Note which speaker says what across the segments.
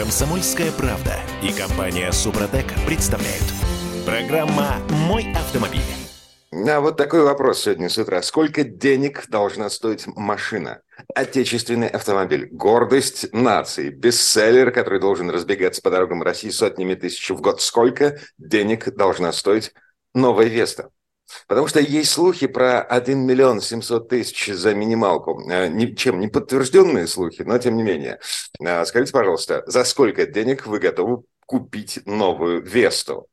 Speaker 1: Комсомольская правда и компания Супротек представляют. Программа «Мой автомобиль».
Speaker 2: А вот такой вопрос сегодня с утра. Сколько денег должна стоить машина? Отечественный автомобиль. Гордость нации. Бестселлер, который должен разбегаться по дорогам России сотнями тысяч в год. Сколько денег должна стоить новая Веста? Потому что есть слухи про 1 миллион 700 тысяч за минималку. Э, ничем не подтвержденные слухи, но тем не менее. Э, скажите, пожалуйста, за сколько денег вы готовы купить новую Весту?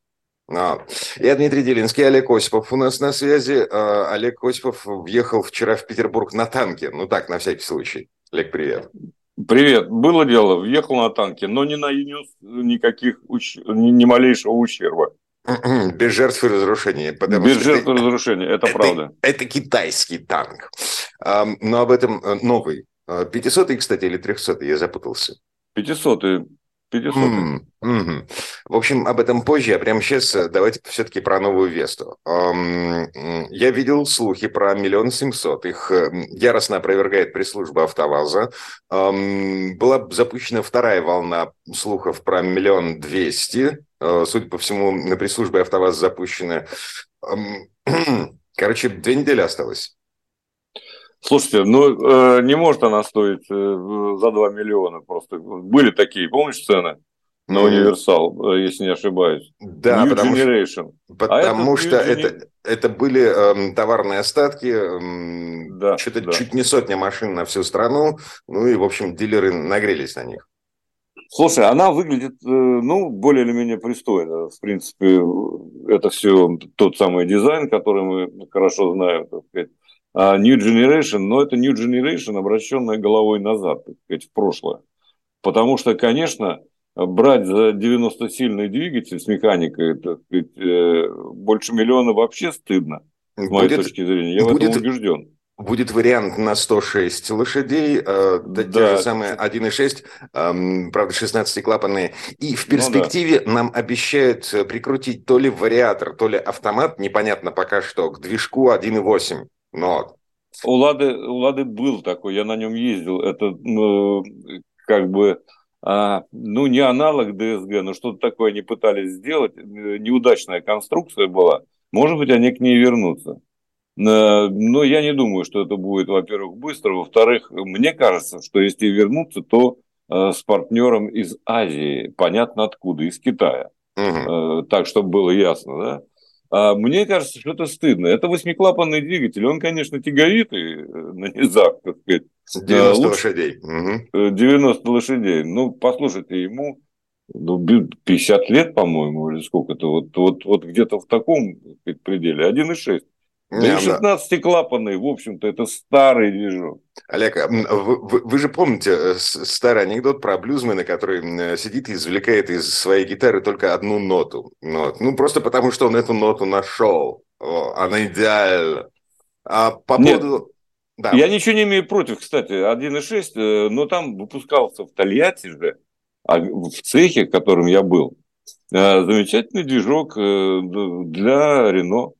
Speaker 2: А, я Дмитрий Делинский, Олег Осипов у нас на связи. А, Олег Осипов въехал вчера в Петербург на танке. Ну так, на всякий случай. Олег, привет.
Speaker 3: Привет. Было дело, въехал на танке, но не нанес никаких, ни, ни малейшего ущерба.
Speaker 2: Без жертв и разрушений.
Speaker 3: Без жертв и разрушений, это, это правда.
Speaker 2: Это китайский танк. Но об этом э, новый. 500 кстати, или 300 я запутался.
Speaker 3: 500 500. Mm,
Speaker 2: mm-hmm. В общем, об этом позже, а прямо сейчас э, давайте все-таки про новую Весту. Я видел слухи про миллион семьсот. Их э, яростно опровергает пресс-служба АвтоВАЗа. Была запущена вторая волна слухов про миллион двести. Uh, судя по всему, на пресс-службе АвтоВАЗ запущена... Короче, две недели осталось.
Speaker 3: Слушайте, ну э, не может она стоить э, за 2 миллиона просто. Были такие, помнишь, цены? на универсал, э, если не ошибаюсь.
Speaker 2: Да, New потому Generation. Что, потому а что это, это были э, товарные остатки, э, да, что-то да. чуть не сотня машин на всю страну, ну и, в общем, дилеры нагрелись на них.
Speaker 3: Слушай, она выглядит, э, ну, более или менее пристойно. В принципе, это все тот самый дизайн, который мы хорошо знаем, так сказать. А New Generation, но это New Generation, обращенная головой назад, так сказать, в прошлое. Потому что, конечно, брать за 90-сильный двигатель с механикой, так сказать, э, больше миллиона вообще стыдно, с моей будет, точки зрения. Я будет, в этом убежден.
Speaker 2: Будет вариант на 106 лошадей, э, да. те же самые 1,6, э, правда, 16-клапанные. И в перспективе ну, да. нам обещают прикрутить то ли вариатор, то ли автомат, непонятно пока что, к движку 1,8. Но...
Speaker 3: У Лады, у Лады был такой, я на нем ездил. Это ну, как бы а, ну, не аналог ДСГ, но что-то такое они пытались сделать. Неудачная конструкция была. Может быть, они к ней вернутся. Но я не думаю, что это будет, во-первых, быстро. Во-вторых, мне кажется, что если вернуться, то э, с партнером из Азии, понятно откуда, из Китая. Угу. Так, чтобы было ясно, да? А мне кажется, что это стыдно. Это восьмиклапанный двигатель. Он, конечно, тяговитый э, на низах, так сказать.
Speaker 2: 90 Лучше, лошадей.
Speaker 3: 90 э, лошадей. Ну, послушайте, ему ну, 50 лет, по-моему, или сколько-то. Вот, вот, вот где-то в таком сказать, пределе. 1,6. Да и 16-клапанный, в общем-то, это старый движок.
Speaker 2: Олег, а, вы, вы же помните э, старый анекдот про блюзмена, который э, сидит и извлекает из своей гитары только одну ноту. Вот. Ну, просто потому, что он эту ноту нашел. О, она идеальна. А по
Speaker 3: Нет, поводу... Да. Я ничего не имею против, кстати, 1.6, э, но там выпускался в Тольятти же, а в цехе, в котором я был, замечательный движок для Рено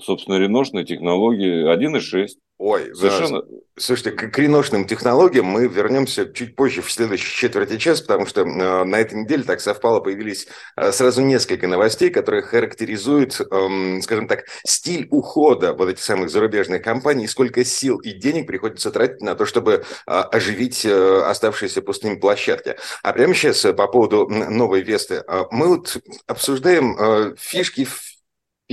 Speaker 3: собственно, реношной технологии 1.6.
Speaker 2: Ой, совершенно... Слушайте, к реношным технологиям мы вернемся чуть позже в следующей четверти часа, потому что э, на этой неделе так совпало, появились э, сразу несколько новостей, которые характеризуют, э, скажем так, стиль ухода вот этих самых зарубежных компаний, сколько сил и денег приходится тратить на то, чтобы э, оживить э, оставшиеся пустыми площадки. А прямо сейчас э, по поводу новой Весты. Э, мы вот обсуждаем э, фишки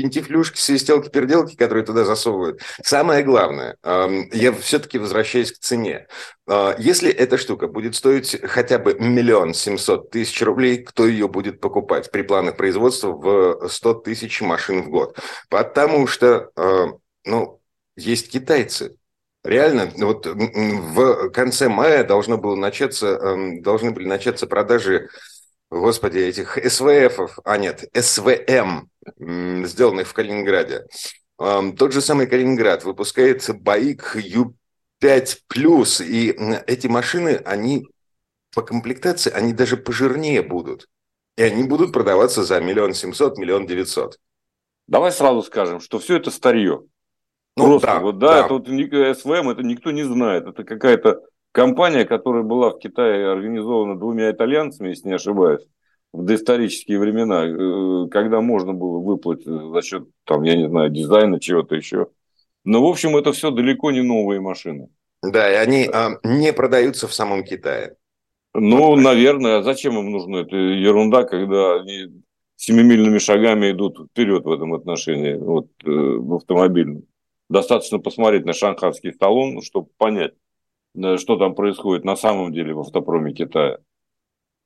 Speaker 2: пентифлюшки, свистелки, переделки, которые туда засовывают. Самое главное, я все-таки возвращаюсь к цене. А, если эта штука будет стоить хотя бы миллион семьсот тысяч рублей, кто ее будет покупать при планах производства в 100 тысяч машин в год? Потому что, а, ну, есть китайцы, Реально, вот в конце мая должно было начаться, должны были начаться продажи господи, этих СВФ, а нет, СВМ, сделанных в Калининграде. Тот же самый Калининград выпускает БАИК Ю5+, и эти машины, они по комплектации, они даже пожирнее будут. И они будут продаваться за миллион семьсот, миллион девятьсот.
Speaker 3: Давай сразу скажем, что все это старье. Ну, Просто да, вот, да, да. это вот СВМ, это никто не знает. Это какая-то компания, которая была в Китае организована двумя итальянцами, если не ошибаюсь, в доисторические времена, э, когда можно было выплатить за счет, там, я не знаю, дизайна, чего-то еще. Но, в общем, это все далеко не новые машины.
Speaker 2: Да, и они а, не продаются в самом Китае.
Speaker 3: Ну, наверное, а зачем им нужно? Это ерунда, когда они семимильными шагами идут вперед в этом отношении, вот, э, в автомобильном. Достаточно посмотреть на шанхайский сталон, чтобы понять, э, что там происходит на самом деле в автопроме Китая.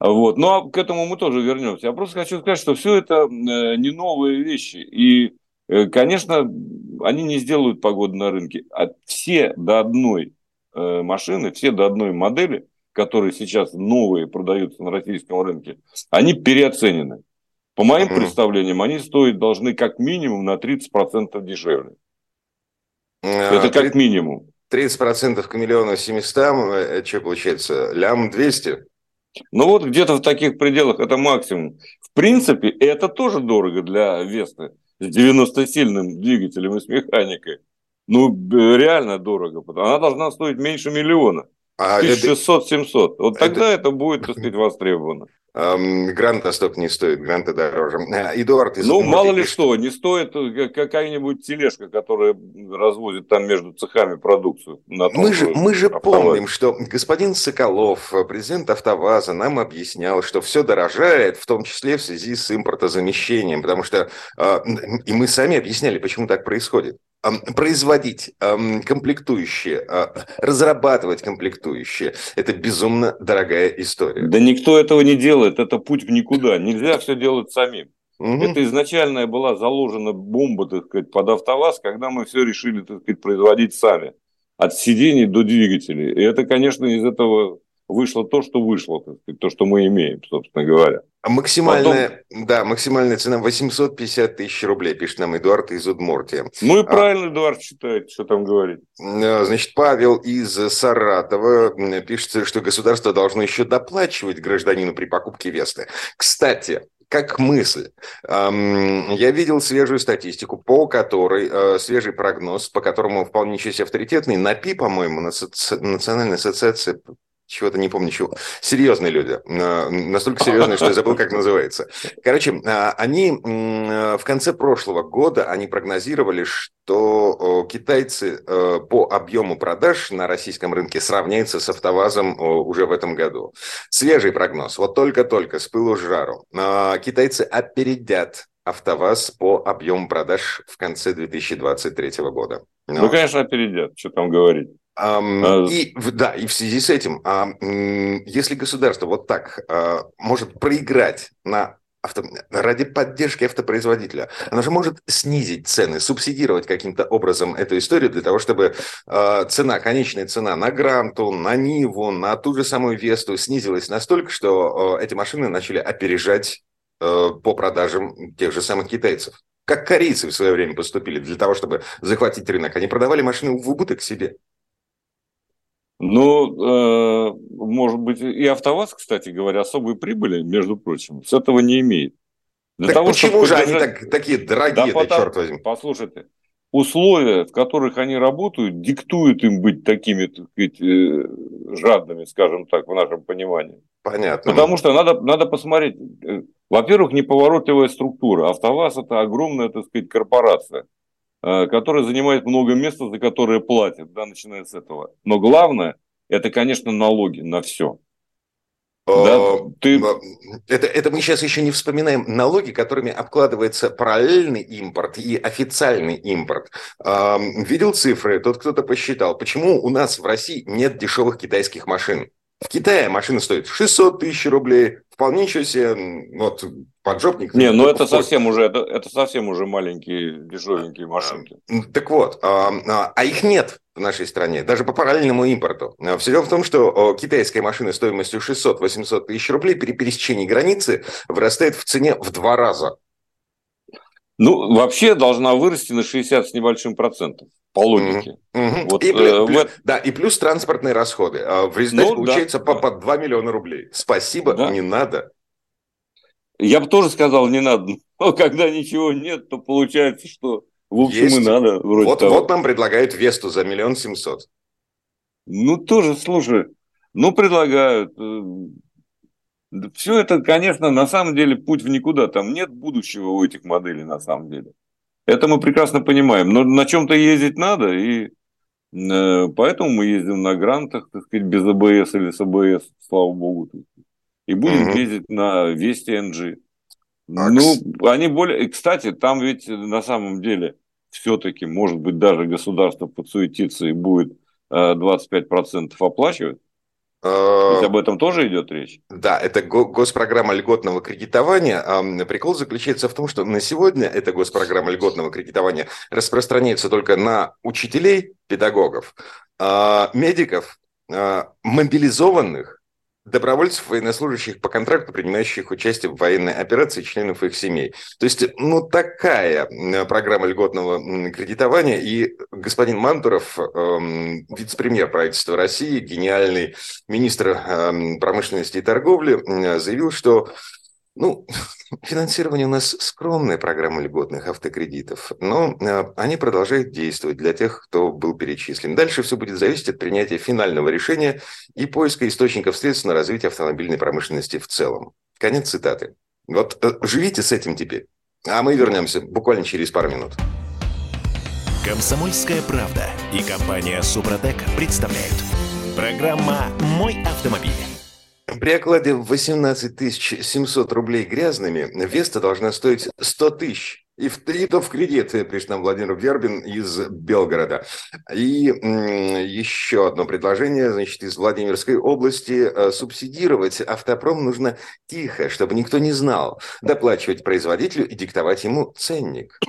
Speaker 3: Вот. Ну, а к этому мы тоже вернемся. Я просто хочу сказать, что все это э, не новые вещи. И, э, конечно, они не сделают погоду на рынке. А все до одной э, машины, все до одной модели, которые сейчас новые продаются на российском рынке, они переоценены. По моим mm-hmm. представлениям, они стоить должны как минимум на 30% дешевле. А, это как минимум.
Speaker 2: 30% к миллиону 700, что получается, лям 200?
Speaker 3: Ну вот где-то в таких пределах это максимум. В принципе, это тоже дорого для Весты с 90-сильным двигателем и с механикой. Ну, реально дорого. Она должна стоить меньше миллиона. А 1600-700. Вот тогда это... это будет, так сказать, востребовано.
Speaker 2: Гранта столько не стоит, гранты дороже.
Speaker 3: Эдуард из Ну, мало ли что, не стоит э, какая-нибудь тележка, которая развозит там между цехами продукцию.
Speaker 2: На том, мы же, мы же помним, что господин Соколов, президент АвтоВАЗа, нам объяснял, что все дорожает, в том числе в связи с импортозамещением, потому что, а, и мы сами объясняли, почему так происходит производить комплектующие, а, разрабатывать комплектующие – это безумно дорогая история.
Speaker 3: Да никто этого не делает, это путь в никуда. Нельзя все делать самим. Угу. Это изначально была заложена бомба, так сказать, под автоваз, когда мы все решили, так сказать, производить сами. От сидений до двигателей. И это, конечно, из этого вышло то, что вышло, так сказать, то, что мы имеем, собственно говоря.
Speaker 2: Максимальная, Потом... да, максимальная цена 850 тысяч рублей, пишет нам Эдуард из Удмуртии.
Speaker 3: Ну и а правильно а, Эдуард считает, что там говорить.
Speaker 2: Э, значит, Павел из Саратова пишет, что государство должно еще доплачивать гражданину при покупке Весты. Кстати, как мысль. Я видел свежую статистику, по которой, э, свежий прогноз, по которому вполне себе авторитетный, НАПИ, по-моему, Национальная ассоциация чего-то не помню чего. Серьезные люди. Настолько серьезные, что я забыл, как называется. Короче, а, они в конце прошлого года они прогнозировали, что китайцы э, по объему продаж на российском рынке сравняются с АвтоВАЗом уже в этом году. Свежий прогноз. Вот только-только, с пылу с жару. А, китайцы опередят АвтоВАЗ по объему продаж в конце 2023 года.
Speaker 3: Ну, конечно, опередят. Что там говорить.
Speaker 2: Um, и, да, и в связи с этим, если государство вот так uh, может проиграть на авто... ради поддержки автопроизводителя, оно же может снизить цены, субсидировать каким-то образом эту историю для того, чтобы uh, цена, конечная цена на Гранту, на Ниву, на ту же самую Весту снизилась настолько, что эти машины начали опережать по продажам тех же самых китайцев. Как корейцы в свое время поступили для того, чтобы захватить рынок. Они продавали машины в убыток себе.
Speaker 3: Ну, э, может быть, и АвтоВАЗ, кстати говоря, особой прибыли, между прочим, с этого не имеет.
Speaker 2: Для так того, почему же поддержать... они так, такие дорогие, да, потому... черт возьми?
Speaker 3: Послушайте, условия, в которых они работают, диктуют им быть такими, так сказать, э, жадными, скажем так, в нашем понимании.
Speaker 2: Понятно.
Speaker 3: Потому что надо, надо посмотреть. Э, во-первых, неповоротливая структура. АвтоВАЗ – это огромная, так сказать, корпорация. Э, которая занимает много места, за которое платят, да, начиная с этого. Но главное, это, конечно, налоги на все.
Speaker 2: Да, э, ты... это, это мы сейчас еще не вспоминаем налоги, которыми обкладывается параллельный импорт и официальный импорт. Видел цифры, тот кто-то посчитал, почему у нас в России нет дешевых китайских машин. В Китае машина стоит 600 тысяч рублей, вполне еще себе, вот, поджопник.
Speaker 3: Не, ну это совсем уже, это, это совсем уже маленькие дешевенькие машинки.
Speaker 2: Так вот, а, а, а их нет в нашей стране, даже по параллельному импорту. Все дело в том, что китайская машина стоимостью 600-800 тысяч рублей при пересечении границы вырастает в цене в два раза.
Speaker 3: Ну, вообще должна вырасти на 60 с небольшим процентом по логике.
Speaker 2: Mm-hmm. Вот, и плюс, э, плюс, да, и плюс транспортные расходы. А в результате ну, получается да, по, по 2 миллиона рублей. Спасибо, да. не надо.
Speaker 3: Я бы тоже сказал, не надо. Но когда ничего нет, то получается, что в общем Есть. и надо.
Speaker 2: Вроде вот, того. вот нам предлагают Весту за миллион семьсот.
Speaker 3: Ну, тоже, слушай, ну, предлагают. Э, Все это, конечно, на самом деле путь в никуда. Там нет будущего у этих моделей на самом деле. Это мы прекрасно понимаем. Но на чем-то ездить надо, и э, поэтому мы ездим на грантах, так сказать, без АБС или с АБС, слава богу. И будем угу. ездить на Вести. А ну, они более... Кстати, там ведь на самом деле все-таки, может быть, даже государство подсуетится и будет 25% оплачивать. А, Ведь об этом тоже идет речь?
Speaker 2: Да, это госпрограмма льготного кредитования. Прикол заключается в том, что на сегодня эта госпрограмма льготного кредитования распространяется только на учителей, педагогов, а, медиков, мобилизованных добровольцев, военнослужащих по контракту, принимающих участие в военной операции, членов их семей. То есть, ну, такая программа льготного кредитования. И господин Мантуров, эм, вице-премьер правительства России, гениальный министр эм, промышленности и торговли, заявил, что ну, финансирование у нас скромная программа льготных автокредитов, но э, они продолжают действовать для тех, кто был перечислен. Дальше все будет зависеть от принятия финального решения и поиска источников средств на развитие автомобильной промышленности в целом. Конец цитаты. Вот э, живите с этим теперь. А мы вернемся буквально через пару минут.
Speaker 1: Комсомольская правда и компания Супротек представляют. Программа «Мой автомобиль».
Speaker 2: При окладе в 18 700 рублей грязными Веста должна стоить 100 тысяч. И в, и то в кредит, пишет нам Владимир Вербин из Белгорода. И еще одно предложение, значит, из Владимирской области. Э, субсидировать автопром нужно тихо, чтобы никто не знал. Доплачивать производителю и диктовать ему ценник.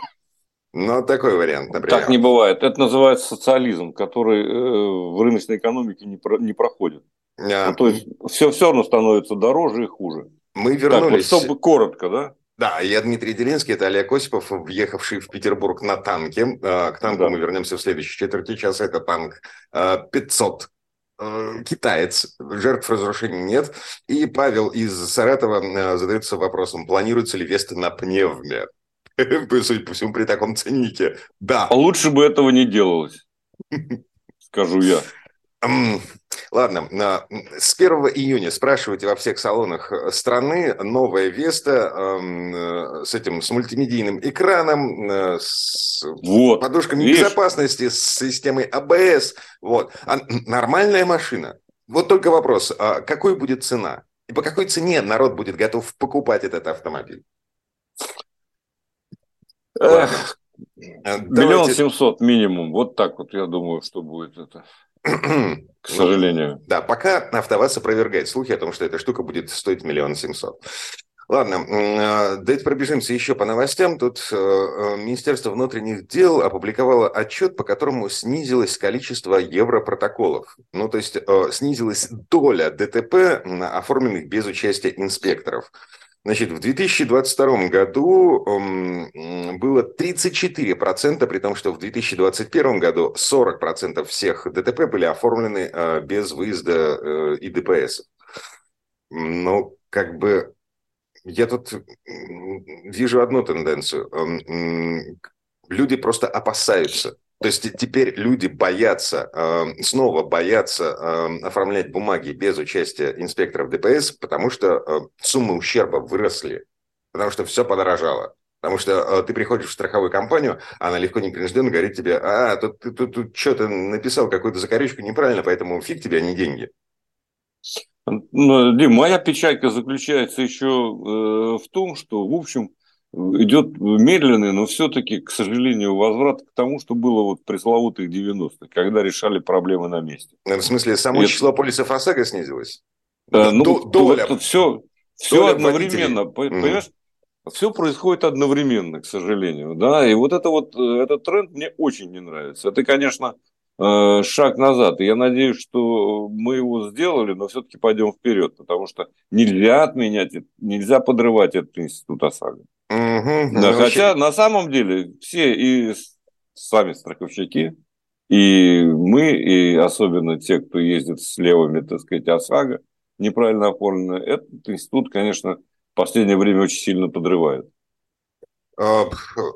Speaker 2: Ну, такой вариант,
Speaker 3: например. Так не бывает. Это называется социализм, который э, в рыночной экономике не, про, не проходит. А... Ну, то есть все все равно становится дороже и хуже.
Speaker 2: Мы вернулись.
Speaker 3: Так, вот, чтобы коротко, да?
Speaker 2: Да, я Дмитрий Делинский, это Олег Осипов, въехавший в Петербург на танке. А, к танку да. мы вернемся в следующей четверти часа. Это танк 500 а, китаец, жертв разрушений нет. И Павел из Саратова а, задается вопросом, планируется ли Веста на пневме? Судя по всему, при таком ценнике. Да.
Speaker 3: Лучше бы этого не делалось, скажу я.
Speaker 2: Ладно, с 1 июня спрашивайте во всех салонах э, страны новая Веста э, с этим, с мультимедийным экраном, э, с вот. подушками Видишь? безопасности, с системой АБС. Вот. А нормальная машина. Вот только вопрос, а какой будет цена? И по какой цене народ будет готов покупать этот автомобиль?
Speaker 3: Эх, Миллион семьсот минимум. Вот так вот я думаю, что будет это. К сожалению.
Speaker 2: Да, пока АвтоВАЗ опровергает слухи о том, что эта штука будет стоить миллион семьсот. Ладно, а, давайте пробежимся еще по новостям. Тут э, э, Министерство внутренних дел опубликовало отчет, по которому снизилось количество европротоколов. Ну, то есть э, снизилась доля ДТП, оформленных без участия инспекторов. Значит, в 2022 году было 34%, при том, что в 2021 году 40% всех ДТП были оформлены э, без выезда э, и ДПС. Ну, как бы я тут вижу одну тенденцию. Люди просто опасаются то есть теперь люди боятся, эм, снова боятся эм, оформлять бумаги без участия инспекторов ДПС, потому что э, суммы ущерба выросли, потому что все подорожало. Потому что э, ты приходишь в страховую компанию, она легко непринужденно говорит тебе, а, тут, тут, тут, тут что-то написал какую-то закорючку неправильно, поэтому фиг тебе, а не деньги.
Speaker 3: Ну, Дим, моя печалька заключается еще э, в том, что, в общем, идет медленный, но все-таки, к сожалению, возврат к тому, что было вот пресловутых 90-х, когда решали проблемы на месте.
Speaker 2: В смысле, само Это... число полисов ОСАГО снизилось?
Speaker 3: А, ну, доля. Вот, все, все одновременно, водителей. понимаешь? Mm. Все происходит одновременно, к сожалению, да, и вот это вот, э, этот тренд мне очень не нравится. Это, конечно, э, шаг назад, и я надеюсь, что мы его сделали, но все-таки пойдем вперед, потому что нельзя отменять, нельзя подрывать этот институт ОСАГО. Угу, да, хотя очень... на самом деле все и сами страховщики, и мы, и особенно те, кто ездит с левыми, так сказать, ОСАГО, неправильно оформлены, этот институт, конечно, в последнее время очень сильно подрывает.
Speaker 2: А,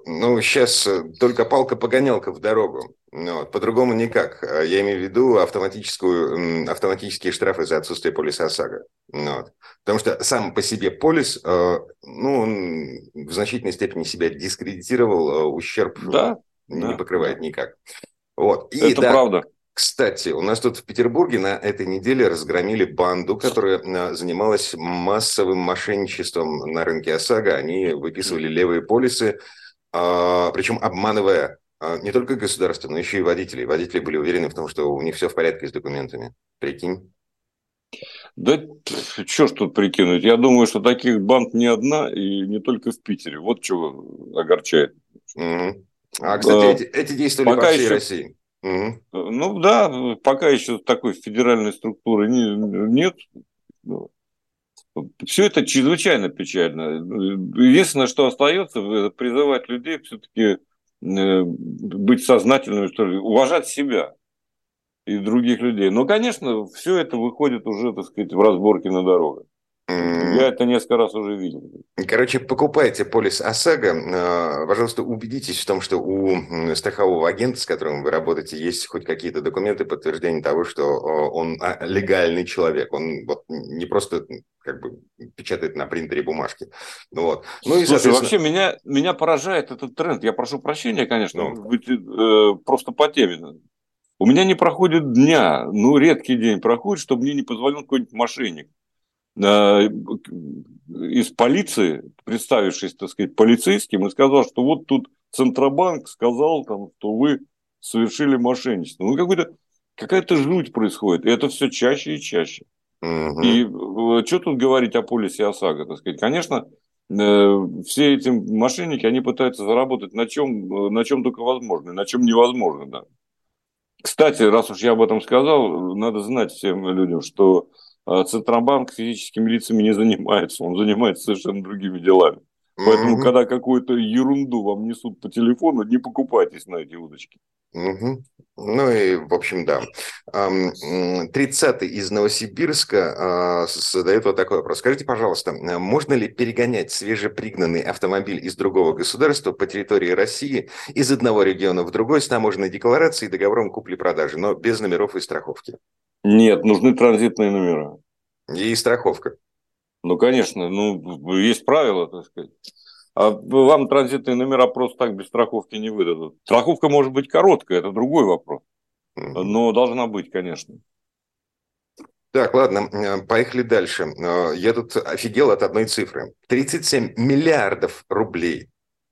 Speaker 2: ну, сейчас э, только палка-погонялка в дорогу. Ну, вот, по-другому никак. А, я имею в виду автоматическую, автоматические штрафы за отсутствие полиса ОСАГО. Ну, вот. Потому что сам по себе полис, э, ну, он в значительной степени себя дискредитировал, э, ущерб да, не да, покрывает никак. Вот.
Speaker 3: И, Это да, правда.
Speaker 2: Кстати, у нас тут в Петербурге на этой неделе разгромили банду, которая а, занималась массовым мошенничеством на рынке ОСАГО. Они выписывали левые полисы, а, причем обманывая а, не только государство, но еще и водителей. Водители были уверены в том, что у них все в порядке с документами. Прикинь.
Speaker 3: Да что ж тут прикинуть? Я думаю, что таких банд не одна и не только в Питере. Вот что огорчает.
Speaker 2: Угу. А, кстати, эти, эти действовали пока по всей еще... России.
Speaker 3: Угу. Ну да, пока еще такой федеральной структуры не, нет. Все это чрезвычайно печально. Единственное, что остается, призывать людей все-таки э, быть сознательными, что ли, уважать себя и других людей. Но, конечно, все это выходит уже, так сказать, в разборке на дорогах. Я это несколько раз уже видел.
Speaker 2: Короче, покупайте полис ОСАГО. А, пожалуйста, убедитесь в том, что у страхового агента, с которым вы работаете, есть хоть какие-то документы, подтверждения того, что он а, легальный человек. Он вот не просто как бы печатает на принтере бумажки.
Speaker 3: Ну, вот. ну и, Слушай, соответственно... вообще меня, меня поражает этот тренд. Я прошу прощения, конечно, ну. быть, э, просто по теме. У меня не проходит дня, ну, редкий день проходит, чтобы мне не позвонил какой-нибудь мошенник Э, из полиции, представившись, так сказать, полицейским, и сказал, что вот тут Центробанк сказал, там, что вы совершили мошенничество. Ну, какой-то, какая-то жуть происходит, и это все чаще и чаще. Угу. И э, что тут говорить о полисе ОСАГО, так сказать? Конечно, э, все эти мошенники, они пытаются заработать на чем, на чем только возможно, на чем невозможно, да. Кстати, раз уж я об этом сказал, надо знать всем людям, что Центробанк физическими лицами не занимается, он занимается совершенно другими делами. Поэтому, mm-hmm. когда какую-то ерунду вам несут по телефону, не покупайтесь на эти удочки.
Speaker 2: Угу. Ну и, в общем, да. 30-й из Новосибирска а, задает вот такой вопрос. Скажите, пожалуйста, можно ли перегонять свежепригнанный автомобиль из другого государства по территории России из одного региона в другой с таможенной декларацией и договором купли-продажи, но без номеров и страховки?
Speaker 3: Нет, нужны транзитные номера.
Speaker 2: И страховка.
Speaker 3: Ну, конечно, ну, есть правила, так сказать. А вам транзитные номера просто так без страховки не выдадут. Страховка может быть короткая, это другой вопрос. Но должна быть, конечно.
Speaker 2: Так, ладно, э, поехали дальше. Э, я тут офигел от одной цифры. 37 миллиардов рублей,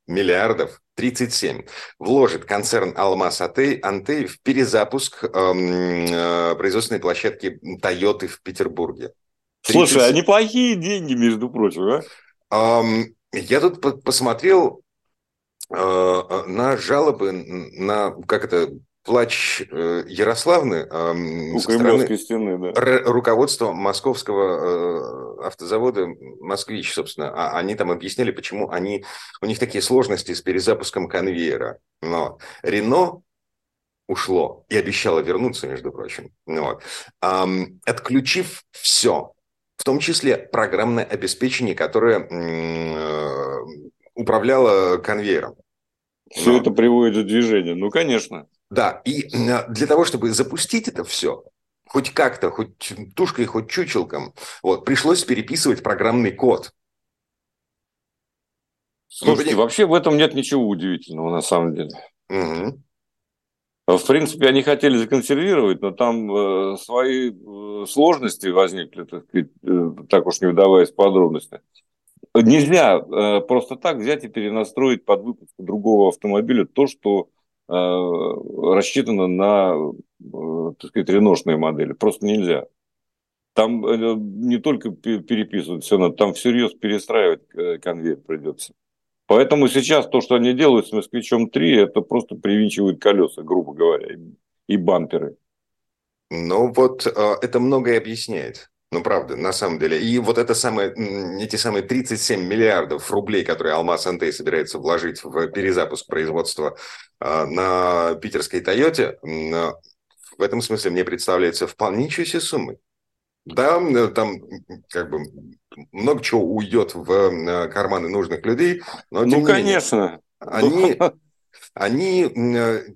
Speaker 2: миллиардов, 37, вложит концерн «Алмаз Антей» в перезапуск эм, э, производственной площадки «Тойоты» в Петербурге.
Speaker 3: 37... Слушай, а неплохие деньги, между прочим,
Speaker 2: а? Um, я тут посмотрел э, э, на жалобы на, как это, плач э, Ярославны э,
Speaker 3: У со стороны стены, да.
Speaker 2: руководства московского э, автозавода «Москвич», собственно. А, они там объясняли, почему они, у них такие сложности с перезапуском конвейера. Но Рено ушло и обещало вернуться, между прочим. Вот. Эм, отключив все, в том числе программное обеспечение, которое э, управляло конвейером.
Speaker 3: Все Но... это приводит в движение. Ну, конечно.
Speaker 2: Да, и для того, чтобы запустить это все, хоть как-то, хоть тушкой, хоть чучелком, вот, пришлось переписывать программный код.
Speaker 3: Слушайте, ну, вообще в этом нет ничего удивительного на самом деле. Угу. В принципе, они хотели законсервировать, но там э, свои э, сложности возникли, так, сказать, э, так уж не вдаваясь в подробности. Нельзя э, просто так взять и перенастроить под выпуск другого автомобиля то, что э, рассчитано на, э, так сказать, реношные модели. Просто нельзя. Там э, не только переписывать все надо, там всерьез перестраивать конвейер придется. Поэтому сейчас то, что они делают с «Москвичом 3», это просто привинчивают колеса, грубо говоря, и бамперы.
Speaker 2: Ну вот а, это многое объясняет. Ну, правда, на самом деле. И вот это самое, эти самые 37 миллиардов рублей, которые Алмаз Антей собирается вложить в перезапуск производства а, на питерской Тойоте, в этом смысле мне представляется вполне ничего себе суммой. Да, там как бы много чего уйдет в э, карманы нужных людей.
Speaker 3: Но, ну, конечно.
Speaker 2: Менее, они, они, э,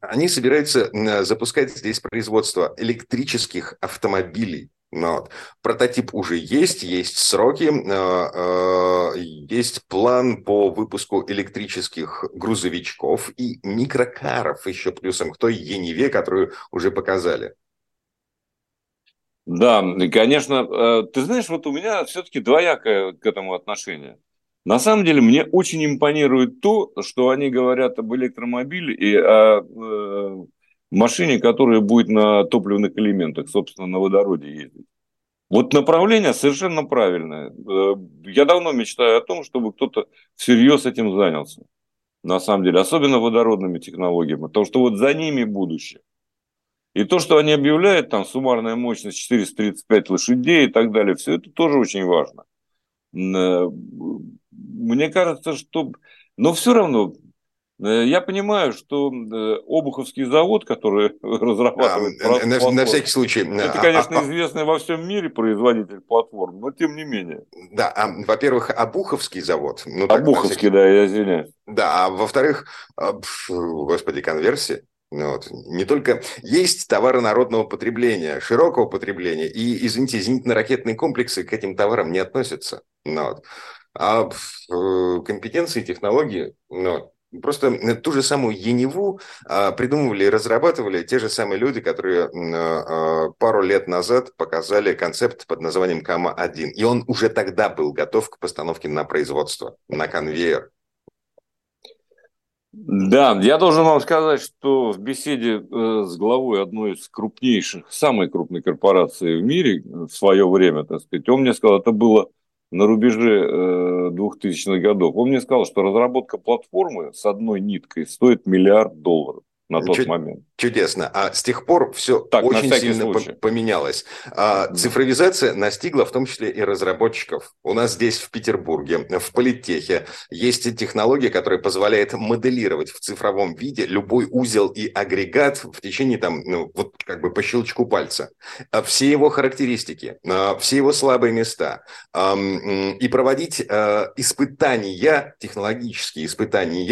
Speaker 2: они собираются запускать здесь производство электрических автомобилей. Ну вот. Прототип уже есть, есть сроки, э, э, есть план по выпуску электрических грузовичков и микрокаров еще плюсом к той Ениве, которую уже показали.
Speaker 3: Да, конечно, э, ты знаешь, вот у меня все-таки двоякое к этому отношение. На самом деле мне очень импонирует то, что они говорят об электромобиле и о машине, которая будет на топливных элементах, собственно, на водороде ездить. Вот направление совершенно правильное. Э, я давно мечтаю о том, чтобы кто-то всерьез этим занялся. На самом деле, особенно водородными технологиями, потому что вот за ними будущее. И то, что они объявляют, там суммарная мощность 435 лошадей и так далее, все это тоже очень важно. Э, мне кажется, что... Но все равно я понимаю, что э, Обуховский завод, который разрабатывает...
Speaker 2: А, на, на всякий случай...
Speaker 3: Это, конечно, а, а, известный во всем мире производитель платформ, но тем не менее.
Speaker 2: Да, а, во-первых, Обуховский завод...
Speaker 3: Ну, Обуховский, всякий... да, я извиняюсь.
Speaker 2: Да, а во-вторых, господи, конверсия. Ну вот. Не только есть товары народного потребления, широкого потребления, и, извините, зенитно-ракетные комплексы к этим товарам не относятся. Ну вот. А э, компетенции, технологии, ну, Просто э, ту же самую Ениву а, придумывали и разрабатывали те же самые люди, которые а, а, пару лет назад показали концепт под названием Кама-1. И он уже тогда был готов к постановке на производство, на конвейер.
Speaker 3: Да, я должен вам сказать, что в беседе э, с главой одной из крупнейших, самой крупной корпорации в мире в свое время, так сказать, он мне сказал, это было на рубеже 2000-х э, годов. Он мне сказал, что разработка платформы с одной ниткой стоит миллиард долларов на тот
Speaker 2: Чуд,
Speaker 3: момент.
Speaker 2: Чудесно. А с тех пор все так, очень сильно случай. поменялось. А, цифровизация настигла в том числе и разработчиков. У нас здесь в Петербурге, в Политехе, есть технология, которая позволяет моделировать в цифровом виде любой узел и агрегат в течение там, ну, вот как бы по щелчку пальца. А все его характеристики, а, все его слабые места. И проводить испытания, технологические испытания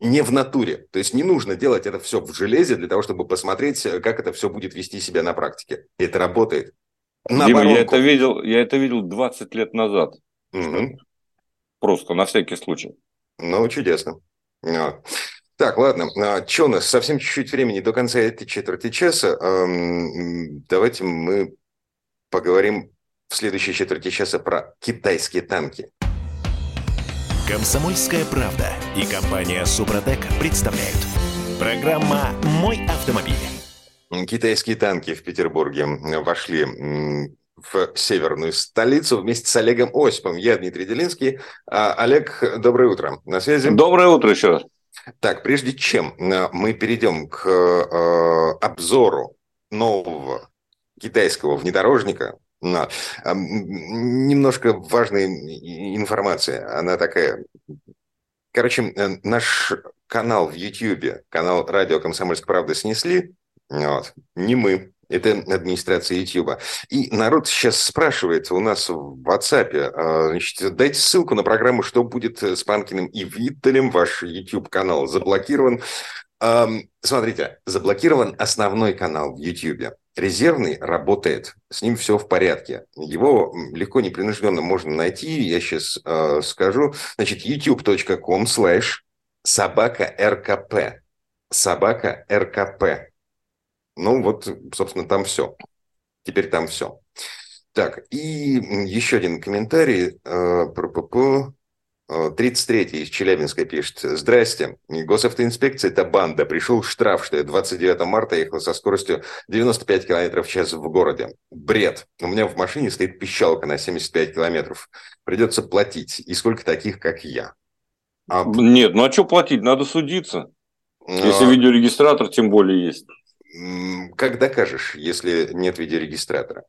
Speaker 2: не в натуре. То есть не нужно делать это все в железе для того, чтобы посмотреть, как это все будет вести себя на практике. И это работает.
Speaker 3: На Дима, я это, видел, я это видел 20 лет назад. Угу. Просто на всякий случай.
Speaker 2: Ну, чудесно. Вот. Так, ладно. А, что у нас? Совсем чуть-чуть времени до конца этой четверти часа. Давайте мы поговорим в следующей четверти часа про китайские танки.
Speaker 1: Комсомольская правда и компания Супротек представляют. Программа «Мой автомобиль».
Speaker 2: Китайские танки в Петербурге вошли в северную столицу вместе с Олегом Осиповым. Я Дмитрий Делинский. А, Олег, доброе утро. На связи?
Speaker 3: Доброе утро еще раз.
Speaker 2: Так, прежде чем э, мы перейдем к э, обзору нового китайского внедорожника, немножко важная информация, она такая. Короче, э, наш канал в YouTube, канал радио «Комсомольская правда» снесли, вот, не мы, это администрация YouTube. И народ сейчас спрашивает у нас в WhatsApp, а, значит, дайте ссылку на программу «Что будет с Панкиным и Виттелем». Ваш YouTube-канал заблокирован. Смотрите, заблокирован основной канал в YouTube. Резервный работает, с ним все в порядке. Его легко, непринужденно можно найти. Я сейчас э, скажу. Значит, youtube.com slash собака РКП. Собака РКП. Ну вот, собственно, там все. Теперь там все. Так, и еще один комментарий. Э, 33-й из Челябинска пишет. Здрасте. Госавтоинспекция – это банда. Пришел штраф, что я 29 марта ехал со скоростью 95 км в час в городе. Бред. У меня в машине стоит пищалка на 75 километров. Придется платить. И сколько таких, как я?
Speaker 3: А... Нет, ну а что платить? Надо судиться. А... Если видеорегистратор тем более есть.
Speaker 2: Как докажешь, если нет видеорегистратора?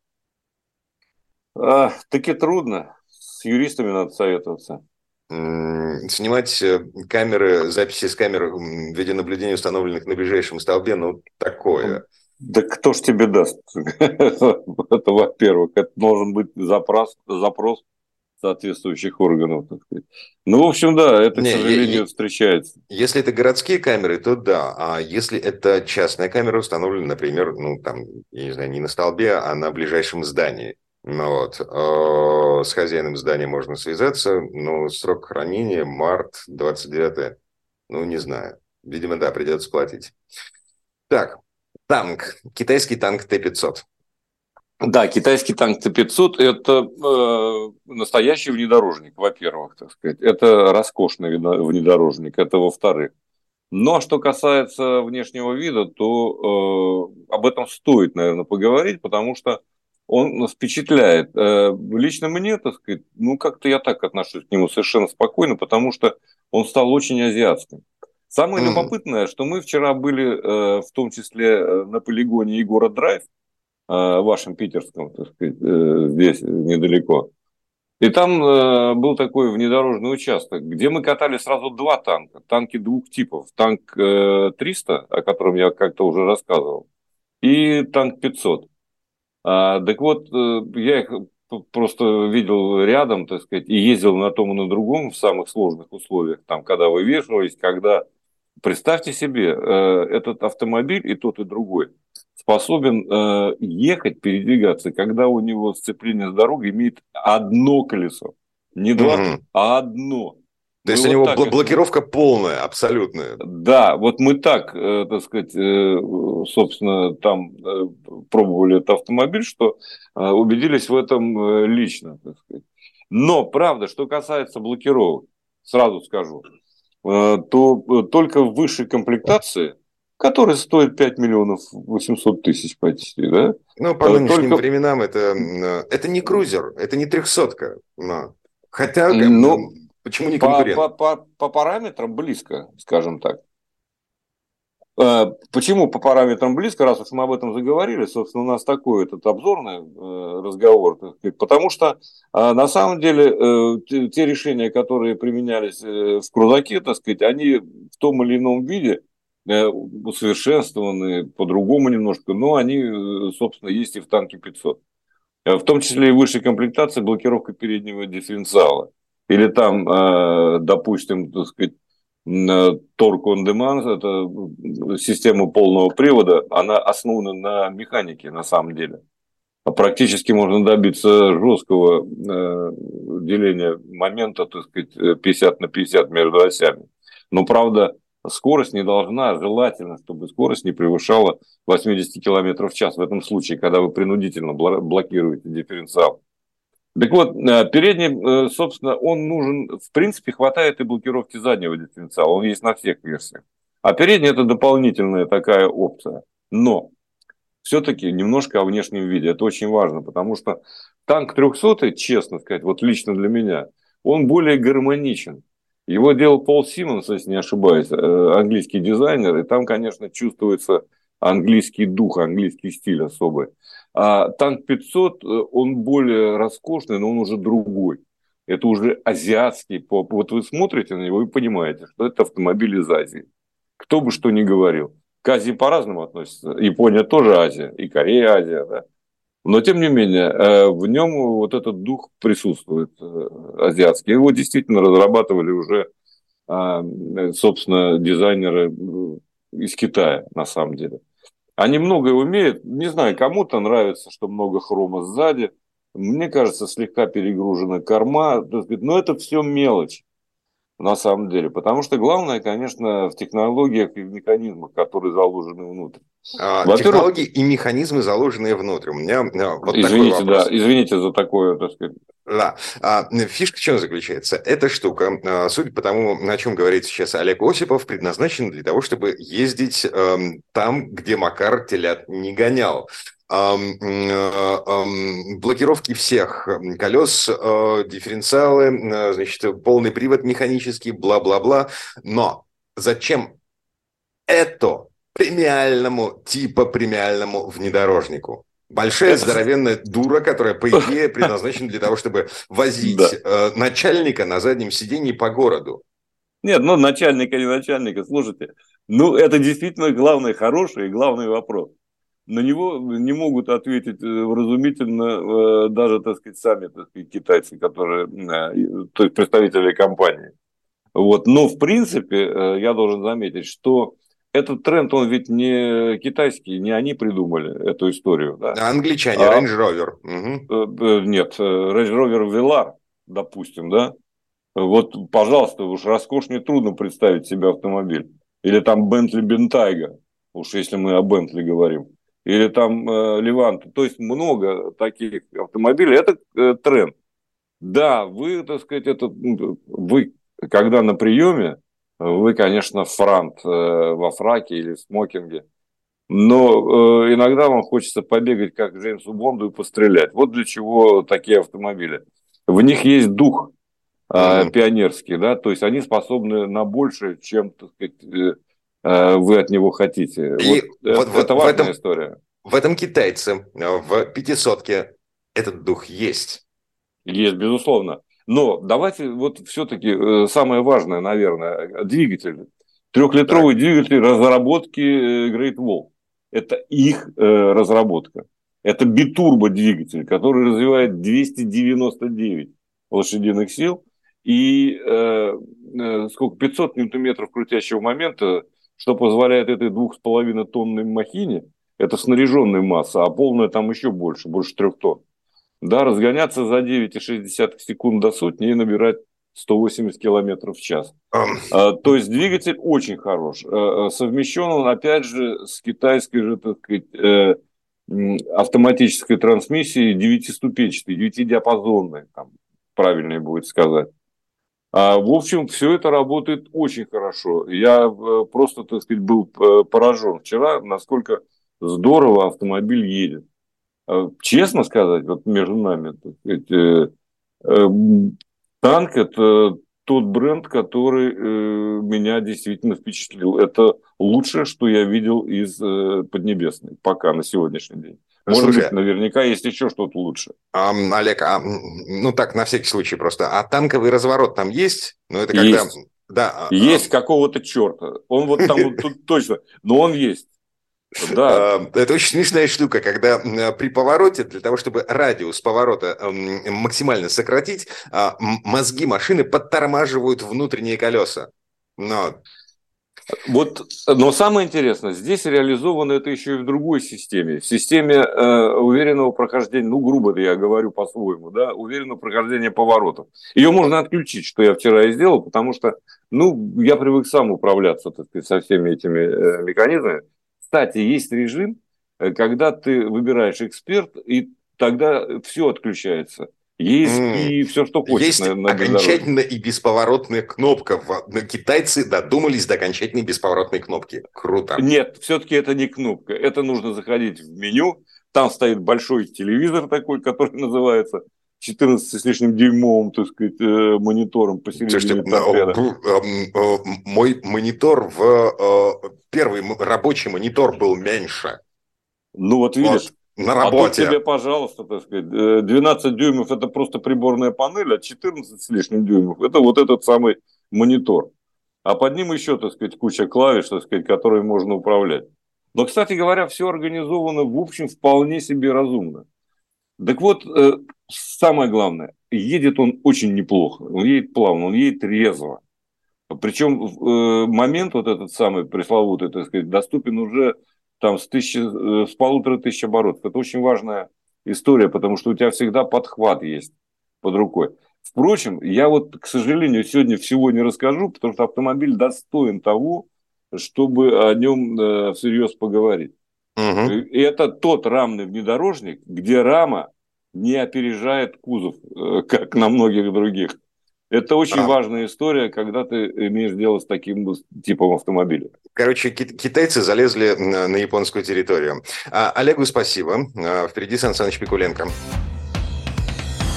Speaker 3: А, таки трудно. С юристами надо советоваться
Speaker 2: снимать э, камеры, записи с камер видеонаблюдения, установленных на ближайшем столбе, ну, такое.
Speaker 3: Да кто ж тебе даст? Это, во-первых, это должен быть запрос, запрос соответствующих органов. Так сказать. Ну, в общем, да, это, не, к сожалению, я, встречается.
Speaker 2: Если это городские камеры, то да. А если это частная камера, установлена, например, ну, там, я не знаю, не на столбе, а на ближайшем здании. Ну, вот. Э, с хозяином здания можно связаться, но срок хранения март 29 ну, не знаю. Видимо, да, придется платить. Так, танк. Китайский танк Т-500.
Speaker 3: Да, китайский танк Т-500 – это э, настоящий внедорожник, во-первых, так сказать. Это роскошный внедорожник, это во-вторых. Но что касается внешнего вида, то э, об этом стоит, наверное, поговорить, потому что он впечатляет. Э, лично мне, так сказать, ну, как-то я так отношусь к нему совершенно спокойно, потому что он стал очень азиатским. Самое mm. любопытное, что мы вчера были, э, в том числе э, на полигоне Егора Драйв, вашем питерском, так сказать, здесь недалеко. И там был такой внедорожный участок, где мы катали сразу два танка, танки двух типов. Танк 300, о котором я как-то уже рассказывал, и танк 500. А, так вот, я их просто видел рядом, так сказать, и ездил на том и на другом в самых сложных условиях, там, когда вывешивались, когда... Представьте себе, этот автомобиль и тот, и другой – способен э, ехать, передвигаться, когда у него сцепление с дорогой имеет одно колесо. Не два, угу. а одно.
Speaker 2: То есть у него бл- блокировка это... полная, абсолютная.
Speaker 3: Да, вот мы так, э, так сказать, э, собственно, там э, пробовали этот автомобиль, что убедились в этом лично, так сказать. Но, правда, что касается блокировок, сразу скажу, то только в высшей комплектации который стоит 5 миллионов 800 тысяч почти, да?
Speaker 2: Ну, по нынешним Только... временам это, это не крузер, это не трехсотка. Но. Хотя, ну, почему не конкурент?
Speaker 3: По, по, по, по параметрам близко, скажем так. Э, почему по параметрам близко, раз уж мы об этом заговорили, собственно, у нас такой этот обзорный э, разговор, потому что э, на самом деле те решения, которые применялись в крузаке, так сказать, они в том или ином виде усовершенствованы по-другому немножко, но они, собственно, есть и в танке 500. Э, в том числе и высшей комплектации блокировка переднего дифференциала. Или там, допустим, так сказать, Torque on Demand, это система полного привода, она основана на механике на самом деле. А практически можно добиться жесткого деления момента, так сказать, 50 на 50 между осями. Но, правда, скорость не должна, желательно, чтобы скорость не превышала 80 км в час. В этом случае, когда вы принудительно блокируете дифференциал. Так вот, э, передний, э, собственно, он нужен, в принципе, хватает и блокировки заднего дифференциала, он есть на всех версиях. А передний – это дополнительная такая опция. Но все-таки немножко о внешнем виде, это очень важно, потому что танк 300, честно сказать, вот лично для меня, он более гармоничен. Его делал Пол Симмонс, если не ошибаюсь, э, английский дизайнер, и там, конечно, чувствуется английский дух, английский стиль особый. А танк 500, э, он более роскошный, но он уже другой. Это уже азиатский поп. Вот вы смотрите на него и понимаете, что это автомобиль из Азии. Кто бы что ни говорил. К Азии по-разному относятся. Япония тоже Азия, и Корея Азия, да. Но, тем не менее, э, в нем вот этот дух присутствует э, азиатский. Его действительно разрабатывали уже, а, собственно, дизайнеры из Китая, на самом деле. Они многое умеют. Не знаю, кому-то нравится, что много хрома сзади. Мне кажется, слегка перегружена корма. Но это все мелочь на самом деле. Потому что главное, конечно, в технологиях и в механизмах, которые заложены внутрь.
Speaker 2: А, технологии и механизмы, заложенные внутрь. У меня
Speaker 3: вот извините, да, извините за такое, так сказать.
Speaker 2: Да. А, фишка в чем заключается? Эта штука, а, судя по тому, на чем говорит сейчас Олег Осипов, предназначена для того, чтобы ездить э, там, где Макар телят не гонял. Э, блокировки всех колес, э, дифференциалы, э, значит, полный привод механический, бла-бла-бла. Но зачем это премиальному, типа премиальному внедорожнику? Большая это... здоровенная дура, которая, по идее, предназначена для того, чтобы возить да. э, начальника на заднем сидении по городу.
Speaker 3: Нет, ну начальника, не начальника, слушайте. Ну, это действительно главный хороший и главный вопрос. на него не могут ответить э, вразумительно даже, так сказать, сами так сказать, китайцы, которые, то есть представители компании. Вот. Но, в принципе, я должен заметить, что этот тренд, он ведь не китайский, не они придумали эту историю. Да?
Speaker 2: Англичане, а, Range Rover.
Speaker 3: Угу. Нет, Range Rover Velar, допустим, да? Вот, пожалуйста, уж роскошнее трудно представить себе автомобиль. Или там Bentley Bentayga, уж если мы о Bentley говорим. Или там э, Левант. То есть много таких автомобилей. Это э, тренд. Да, вы, так сказать, это, вы, когда на приеме, вы, конечно, франт э, во фраке или в смокинге. Но э, иногда вам хочется побегать, как Джеймсу Бонду, и пострелять. Вот для чего такие автомобили. В них есть дух mm-hmm. пионерский, да, то есть они способны на больше, чем, так сказать, э, вы от него хотите.
Speaker 2: И вот, вот это в, важная этом, история. В этом китайце, в пятисотке этот дух есть.
Speaker 3: Есть, безусловно. Но давайте вот все-таки самое важное, наверное, двигатель. Трехлитровый так. двигатель разработки Great Wall. Это их разработка. Это битурбо двигатель, который развивает 299 лошадиных сил и э, э сколько 500 ньютон-метров крутящего момента, что позволяет этой двух с половиной тонной махине, это снаряженная масса, а полная там еще больше, больше трех тонн, да, разгоняться за 9,6 секунд до сотни и набирать 180 километров в час. Um. То есть двигатель очень хорош. Э, э, совмещен он, опять же, с китайской же, так сказать, автоматической трансмиссией девятиступенчатой, девятидиапазонной, там, правильнее будет сказать. А, в общем, все это работает очень хорошо. Я э, просто, так сказать, был э, поражен вчера, насколько здорово автомобиль едет. А, честно сказать, вот между нами, сказать, э, танк – это тот бренд, который меня действительно впечатлил. Это лучшее, что я видел из Поднебесной пока на сегодняшний день. Может Слушай, быть, наверняка есть еще что-то лучше.
Speaker 2: А, Олег, а, ну так, на всякий случай просто. А танковый разворот там есть? Ну, это когда...
Speaker 3: Есть. Да. А, есть а... какого-то черта. Он вот там вот тут точно, но он есть.
Speaker 2: Да. А, это очень смешная штука, когда при повороте, для того, чтобы радиус поворота максимально сократить, мозги машины подтормаживают внутренние колеса. Но
Speaker 3: вот, но самое интересное, здесь реализовано это еще и в другой системе, в системе э, уверенного прохождения, ну, грубо я говорю по-своему, да, уверенного прохождения поворотов. Ее можно отключить, что я вчера и сделал, потому что, ну, я привык сам управляться, так сказать, со всеми этими э, механизмами. Кстати, есть режим, э, когда ты выбираешь эксперт, и тогда все отключается – есть mm. и все, что хочешь.
Speaker 2: Есть на, на окончательная и бесповоротная кнопка. Китайцы додумались до окончательной бесповоротной кнопки. Круто.
Speaker 3: Нет, все-таки это не кнопка. Это нужно заходить в меню. Там стоит большой телевизор такой, который называется 14 с лишним дюймовым, так сказать, э, монитором посередине торпеда.
Speaker 2: Э, мой монитор в э, первый рабочий монитор был меньше.
Speaker 3: Ну вот видишь, вот на работе. А тут тебе, пожалуйста, так сказать, 12 э, дюймов – это просто приборная панель, а 14 с лишним дюймов – это вот этот самый монитор. А под ним еще, так сказать, куча клавиш, так сказать, которые можно управлять. Но, кстати говоря, все организовано, в общем, вполне себе разумно. Так вот, э, самое главное, едет он очень неплохо, он едет плавно, он едет резво. Причем э, момент вот этот самый пресловутый, так сказать, доступен уже там с, тысячи, э, с полутора тысяч оборотов. Это очень важная история, потому что у тебя всегда подхват есть под рукой. Впрочем, я вот, к сожалению, сегодня всего не расскажу, потому что автомобиль достоин того, чтобы о нем всерьез поговорить. Угу. И это тот рамный внедорожник, где рама не опережает кузов, э, как на многих других. Это очень а. важная история, когда ты имеешь дело с таким типом автомобиля.
Speaker 2: Короче, китайцы залезли на японскую территорию. А, Олегу спасибо. А, впереди Сан Саныч Пикуленко.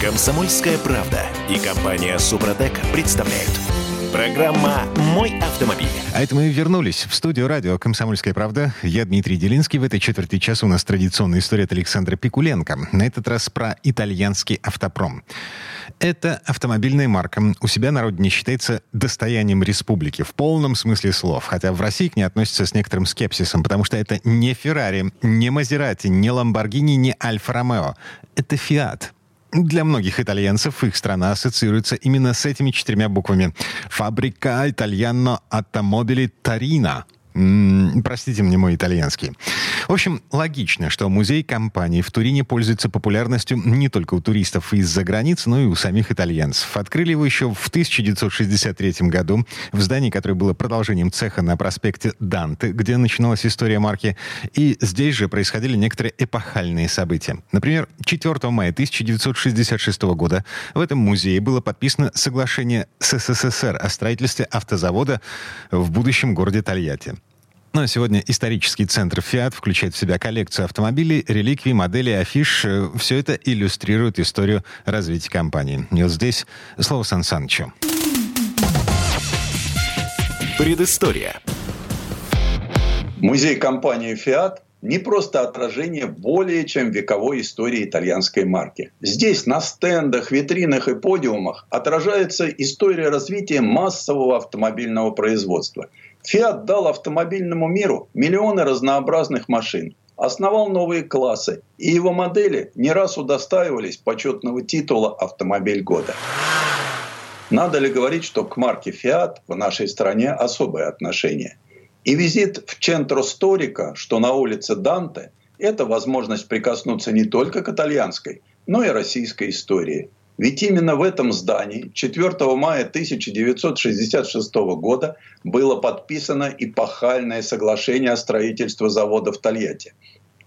Speaker 1: Комсомольская правда и компания Супротек представляют. Программа «Мой автомобиль».
Speaker 4: А это мы вернулись в студию радио «Комсомольская правда». Я Дмитрий Делинский. В этой четверти часа у нас традиционная история от Александра Пикуленко. На этот раз про итальянский автопром.
Speaker 2: Это автомобильная марка. У себя на родине считается достоянием республики в полном смысле слов. Хотя в России к ней относятся с некоторым скепсисом, потому что это не Феррари, не Мазерати, не Ламборгини, не Альфа-Ромео. Это Фиат. Для многих итальянцев их страна ассоциируется именно с этими четырьмя буквами. Фабрика Итальяно Автомобили Тарина простите мне мой итальянский. В общем, логично, что музей компании в Турине пользуется популярностью не только у туристов из-за границ, но и у самих итальянцев. Открыли его еще в 1963 году в здании, которое было продолжением цеха на проспекте Данте, где начиналась история марки. И здесь же происходили некоторые эпохальные события. Например, 4 мая 1966 года в этом музее было подписано соглашение с СССР о строительстве автозавода в будущем городе Тольятти. Ну а сегодня исторический центр Fiat включает в себя коллекцию автомобилей, реликвий, моделей, афиш. Э, Все это иллюстрирует историю развития компании. И вот здесь слово Сан Санычу.
Speaker 1: Предыстория.
Speaker 5: Музей компании Fiat не просто отражение более чем вековой истории итальянской марки. Здесь на стендах, витринах и подиумах отражается история развития массового автомобильного производства – Фиат дал автомобильному миру миллионы разнообразных машин, основал новые классы, и его модели не раз удостаивались почетного титула «Автомобиль года». Надо ли говорить, что к марке Fiat в нашей стране особое отношение? И визит в Центро Сторика, что на улице Данте, это возможность прикоснуться не только к итальянской, но и российской истории – ведь именно в этом здании 4 мая 1966 года было подписано эпохальное соглашение о строительстве завода в Тольятти.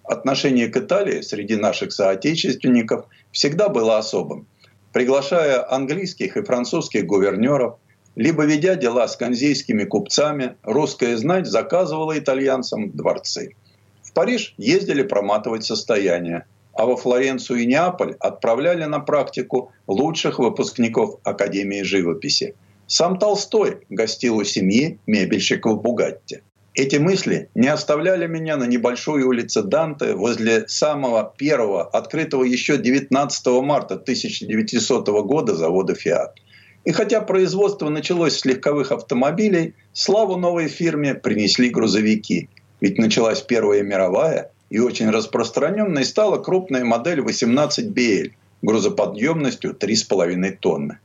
Speaker 5: Отношение к Италии среди наших соотечественников всегда было особым. Приглашая английских и французских гувернеров, либо ведя дела с канзейскими купцами, русская знать заказывала итальянцам дворцы. В Париж ездили проматывать состояние – а во Флоренцию и Неаполь отправляли на практику лучших выпускников Академии живописи. Сам Толстой гостил у семьи мебельщиков Бугатти. Эти мысли не оставляли меня на небольшой улице Данте возле самого первого, открытого еще 19 марта 1900 года завода «Фиат». И хотя производство началось с легковых автомобилей, славу новой фирме принесли грузовики. Ведь началась Первая мировая, и очень распространенной стала крупная модель 18BL грузоподъемностью 3,5 тонны.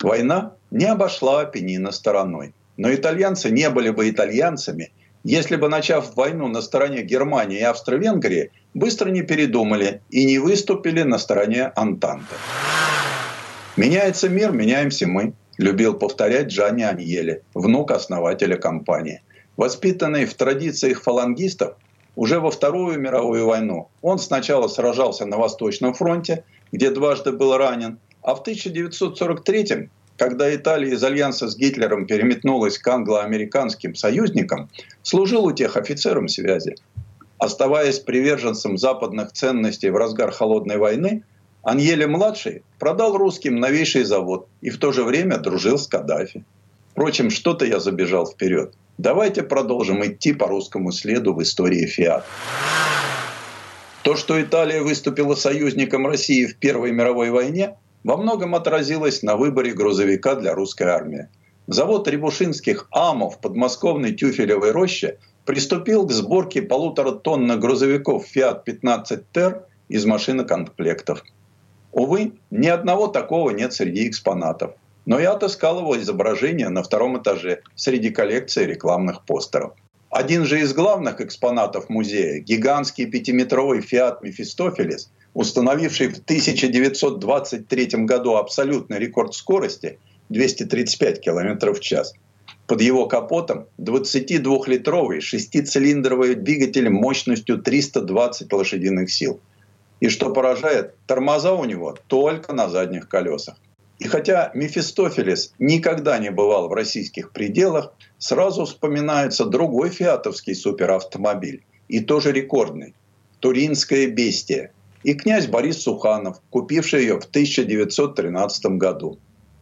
Speaker 5: Война не обошла Апеннина стороной. Но итальянцы не были бы итальянцами, если бы, начав войну на стороне Германии и Австро-Венгрии, быстро не передумали и не выступили на стороне Антанты. «Меняется мир, меняемся мы», любил повторять Джанни Аньеле, внук основателя компании. Воспитанный в традициях фалангистов, уже во Вторую мировую войну. Он сначала сражался на Восточном фронте, где дважды был ранен, а в 1943 когда Италия из альянса с Гитлером переметнулась к англо-американским союзникам, служил у тех офицером связи. Оставаясь приверженцем западных ценностей в разгар холодной войны, Аньеле-младший продал русским новейший завод и в то же время дружил с Каддафи. Впрочем, что-то я забежал вперед. Давайте продолжим идти по русскому следу в истории «Фиат». То, что Италия выступила союзником России в Первой мировой войне, во многом отразилось на выборе грузовика для русской армии. Завод Рябушинских АМО в подмосковной Тюфелевой роще приступил к сборке полутора тонн грузовиков Fiat 15 Ter из машинокомплектов. Увы, ни одного такого нет среди экспонатов – но я отыскал его изображение на втором этаже среди коллекции рекламных постеров. Один же из главных экспонатов музея, гигантский пятиметровый «Фиат Мефистофелес», установивший в 1923 году абсолютный рекорд скорости 235 км в час. Под его капотом 22-литровый шестицилиндровый двигатель мощностью 320 лошадиных сил. И что поражает, тормоза у него только на задних колесах. И хотя Мефистофелес никогда не бывал в российских пределах, сразу вспоминается другой фиатовский суперавтомобиль, и тоже рекордный – «Туринское бестия», и князь Борис Суханов, купивший ее в 1913 году.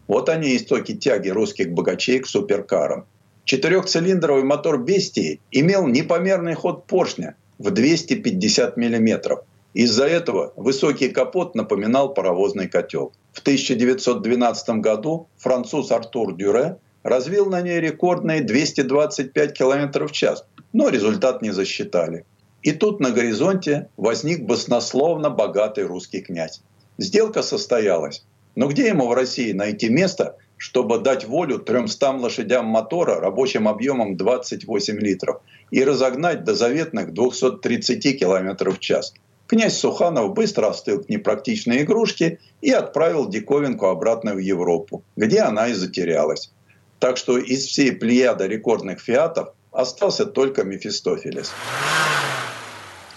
Speaker 5: Вот они истоки тяги русских богачей к суперкарам. Четырехцилиндровый мотор «Бестии» имел непомерный ход поршня в 250 мм Из-за этого высокий капот напоминал паровозный котел. В 1912 году француз Артур Дюре развил на ней рекордные 225 км в час, но результат не засчитали. И тут на горизонте возник баснословно богатый русский князь. Сделка состоялась. Но где ему в России найти место, чтобы дать волю 300 лошадям мотора рабочим объемом 28 литров и разогнать до заветных 230 км в час? Князь Суханов быстро остыл к непрактичной игрушке и отправил диковинку обратно в Европу, где она и затерялась. Так что из всей плеяда рекордных фиатов остался только Мефистофелес.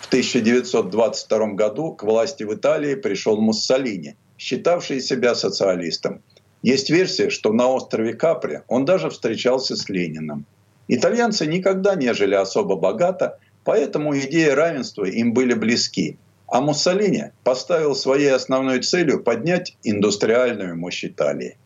Speaker 5: В 1922 году к власти в Италии пришел Муссолини, считавший себя социалистом. Есть версия, что на острове Капри он даже встречался с Лениным. Итальянцы никогда не жили особо богато, Поэтому идеи равенства им были близки. А Муссолини поставил своей основной целью поднять индустриальную мощь Италии.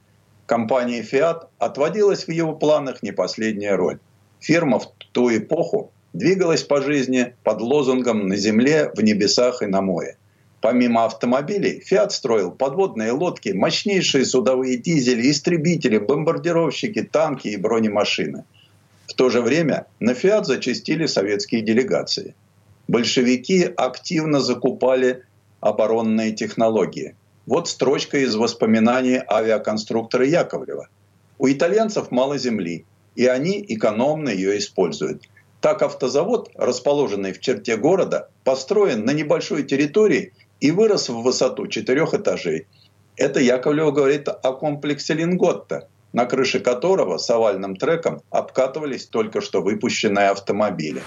Speaker 5: Компания Fiat отводилась в его планах не последняя роль. Фирма в ту эпоху двигалась по жизни под лозунгом «на земле, в небесах и на море». Помимо автомобилей, Fiat строил подводные лодки, мощнейшие судовые дизели, истребители, бомбардировщики, танки и бронемашины – в то же время на «Фиат» зачастили советские делегации. Большевики активно закупали оборонные технологии. Вот строчка из воспоминаний авиаконструктора Яковлева. У итальянцев мало земли, и они экономно ее используют. Так автозавод, расположенный в черте города, построен на небольшой территории и вырос в высоту четырех этажей. Это Яковлев говорит о комплексе Линготта, на крыше которого с овальным треком обкатывались только что выпущенные автомобили.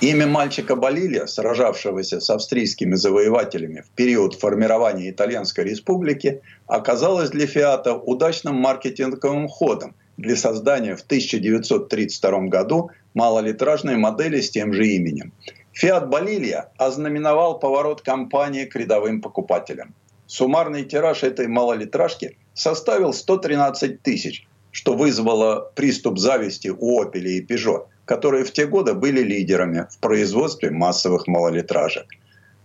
Speaker 5: Имя мальчика Балилия, сражавшегося с австрийскими завоевателями в период формирования Итальянской республики, оказалось для Фиата удачным маркетинговым ходом для создания в 1932 году малолитражной модели с тем же именем. Фиат Балилия ознаменовал поворот компании к рядовым покупателям. Суммарный тираж этой малолитражки составил 113 тысяч, что вызвало приступ зависти у «Опеля» и «Пежо», которые в те годы были лидерами в производстве массовых малолитражек.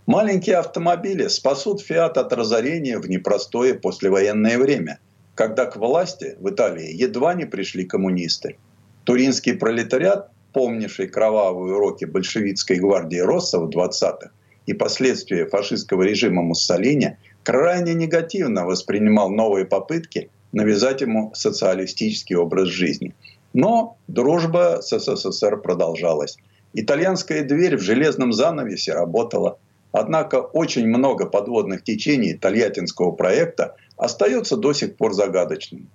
Speaker 5: Маленькие автомобили спасут «Фиат» от разорения в непростое послевоенное время, когда к власти в Италии едва не пришли коммунисты. Туринский пролетариат, помнивший кровавые уроки большевистской гвардии Росса в 20-х и последствия фашистского режима Муссолини – крайне негативно воспринимал новые попытки навязать ему социалистический образ жизни. Но дружба с СССР продолжалась. Итальянская дверь в железном занавесе работала. Однако очень много подводных течений Тольяттинского проекта остается до сих пор загадочным.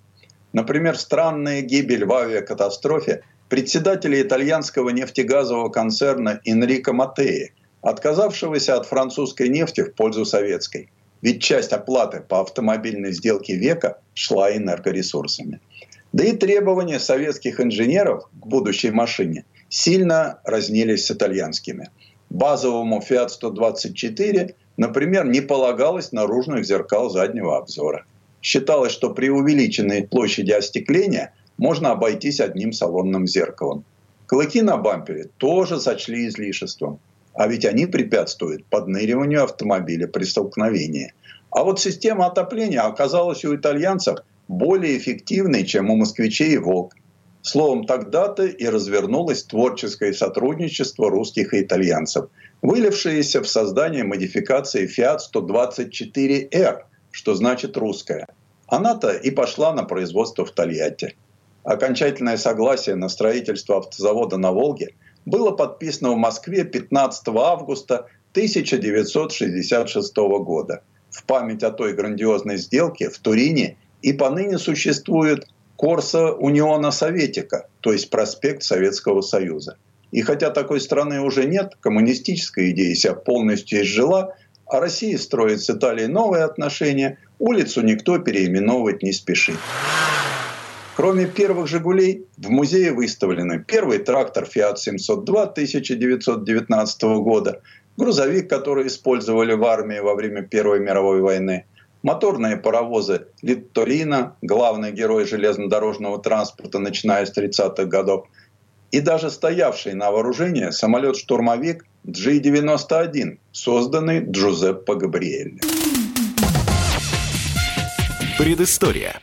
Speaker 5: Например, странная гибель в авиакатастрофе председателя итальянского нефтегазового концерна Энрико Матеи, отказавшегося от французской нефти в пользу советской – ведь часть оплаты по автомобильной сделке века шла энергоресурсами. Да и требования советских инженеров к будущей машине сильно разнились с итальянскими. Базовому Fiat 124, например, не полагалось наружных зеркал заднего обзора. Считалось, что при увеличенной площади остекления можно обойтись одним салонным зеркалом. Клыки на бампере тоже сочли излишеством. А ведь они препятствуют подныриванию автомобиля при столкновении. А вот система отопления оказалась у итальянцев более эффективной, чем у москвичей и «Волк». Словом, тогда-то и развернулось творческое сотрудничество русских и итальянцев, вылившееся в создание модификации Fiat 124R, что значит «русская». Она-то и пошла на производство в Тольятти. Окончательное согласие на строительство автозавода на Волге – было подписано в Москве 15 августа 1966 года. В память о той грандиозной сделке в Турине и поныне существует Корса Униона Советика, то есть проспект Советского Союза. И хотя такой страны уже нет, коммунистическая идея себя полностью изжила, а Россия строит с Италией новые отношения, улицу никто переименовывать не спешит. Кроме первых «Жигулей», в музее выставлены первый трактор «Фиат 702» 1919 года, грузовик, который использовали в армии во время Первой мировой войны, моторные паровозы «Литторина», главный герой железнодорожного транспорта, начиная с 30-х годов, и даже стоявший на вооружении самолет-штурмовик G91, созданный Джузеппе Габриэлли.
Speaker 1: Предыстория.